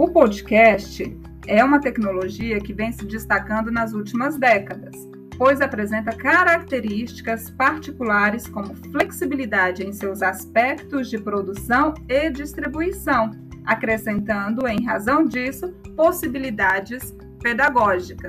O podcast é uma tecnologia que vem se destacando nas últimas décadas, pois apresenta características particulares como flexibilidade em seus aspectos de produção e distribuição, acrescentando, em razão disso, possibilidades pedagógicas.